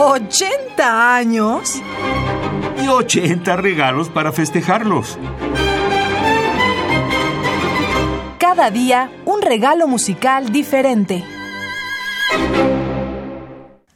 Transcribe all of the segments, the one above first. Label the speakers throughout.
Speaker 1: ¿80 años?
Speaker 2: Y 80 regalos para festejarlos.
Speaker 1: Cada día un regalo musical diferente.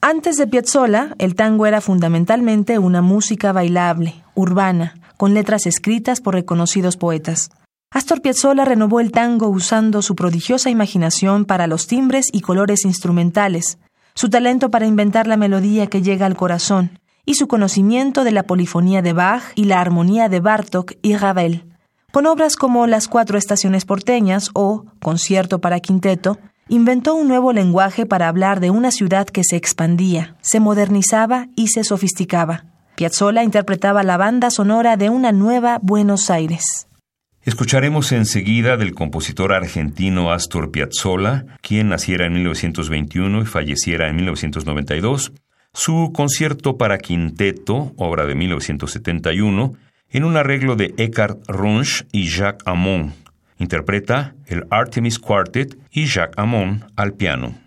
Speaker 1: Antes de Piazzolla, el tango era fundamentalmente una música bailable, urbana, con letras escritas por reconocidos poetas. Astor Piazzolla renovó el tango usando su prodigiosa imaginación para los timbres y colores instrumentales, su talento para inventar la melodía que llega al corazón, y su conocimiento de la polifonía de Bach y la armonía de Bartok y Ravel. Con obras como Las Cuatro Estaciones Porteñas o Concierto para Quinteto, inventó un nuevo lenguaje para hablar de una ciudad que se expandía, se modernizaba y se sofisticaba. Piazzolla interpretaba la banda sonora de una nueva Buenos Aires.
Speaker 2: Escucharemos enseguida del compositor argentino Astor Piazzolla, quien naciera en 1921 y falleciera en 1992, su concierto para quinteto, obra de 1971, en un arreglo de Eckhart Runch y Jacques Amon. Interpreta el Artemis Quartet y Jacques Amon al piano.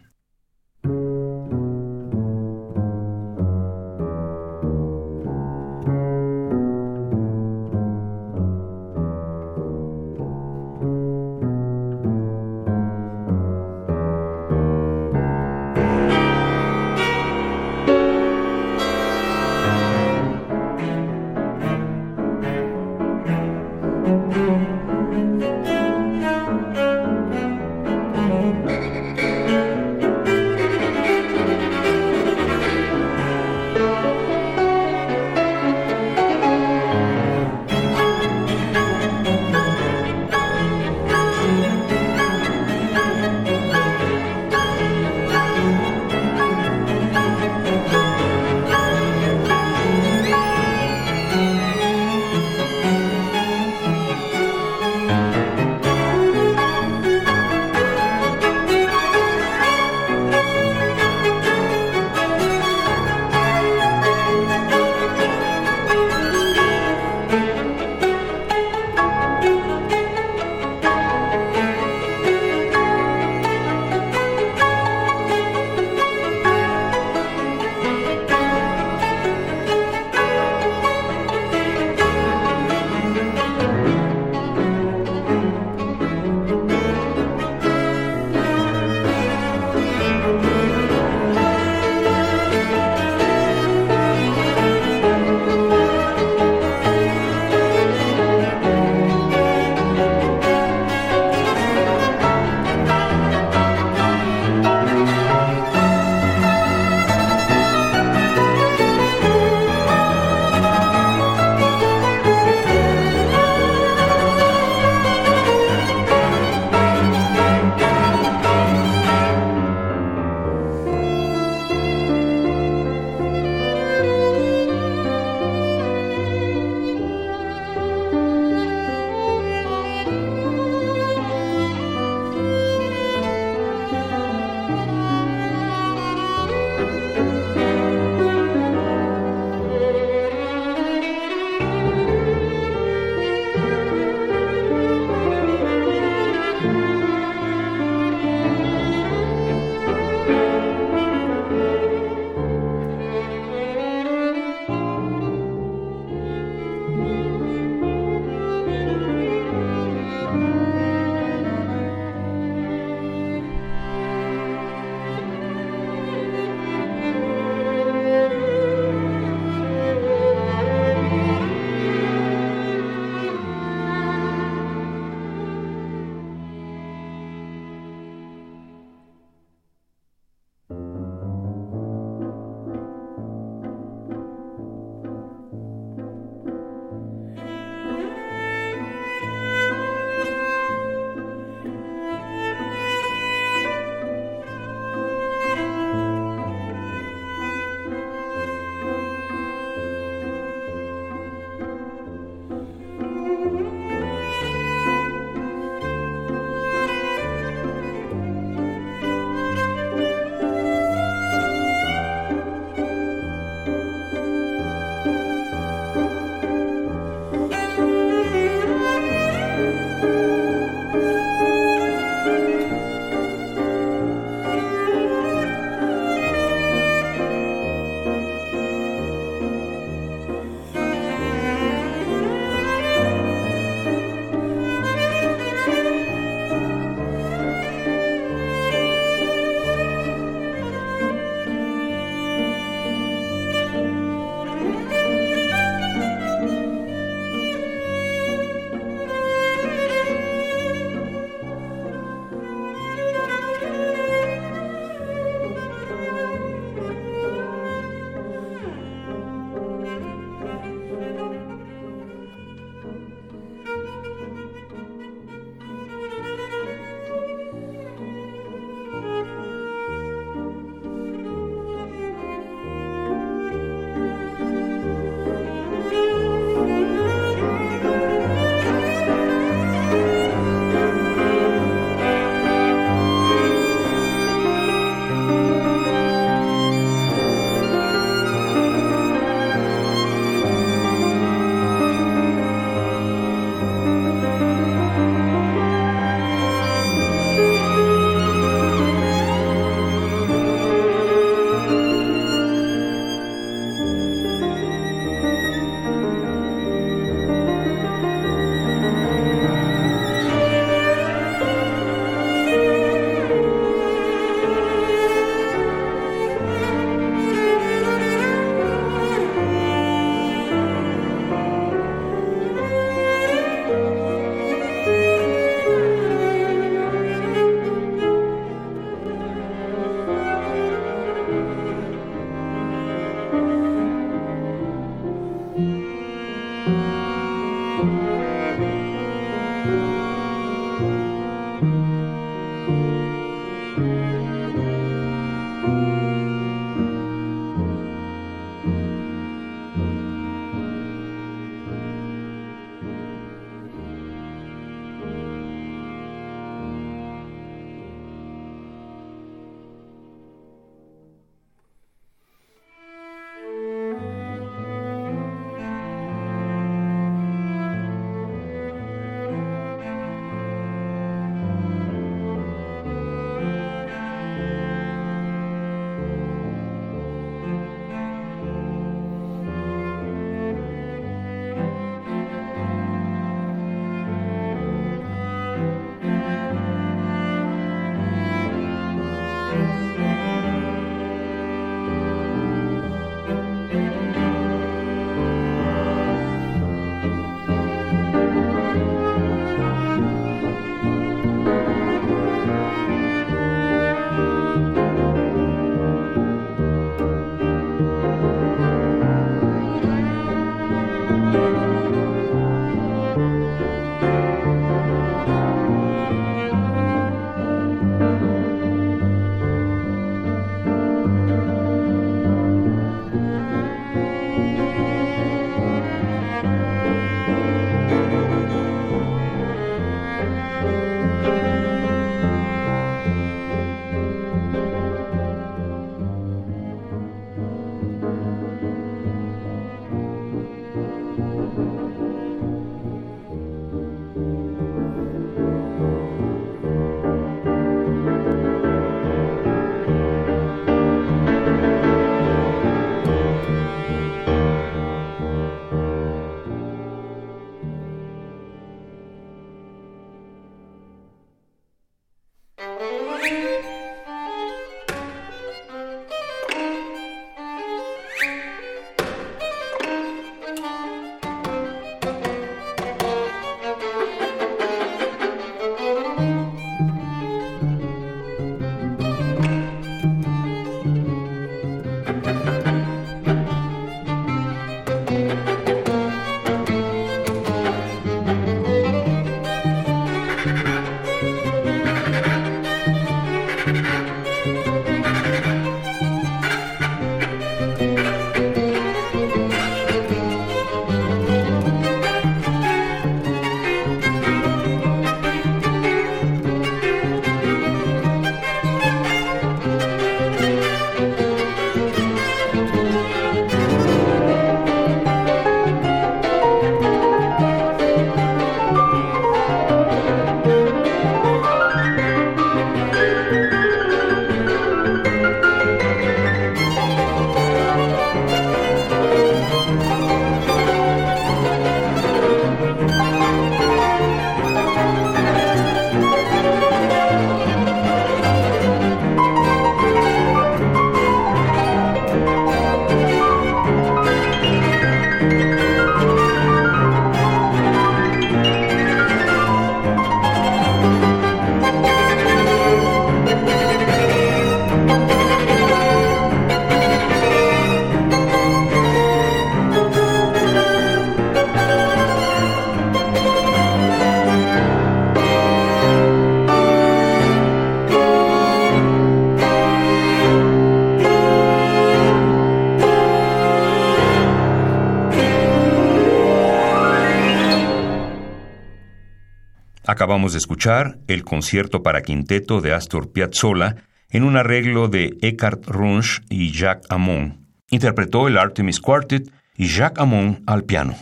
Speaker 2: Acabamos de escuchar el concierto para quinteto de Astor Piazzolla en un arreglo de Eckhart Runsch y Jacques Amon. Interpretó el Artemis Quartet y Jacques Amon al piano.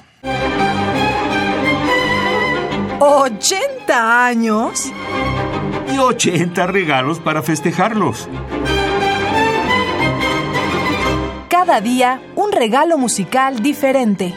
Speaker 1: ¿80 años?
Speaker 2: Y 80 regalos para festejarlos.
Speaker 1: Cada día un regalo musical diferente.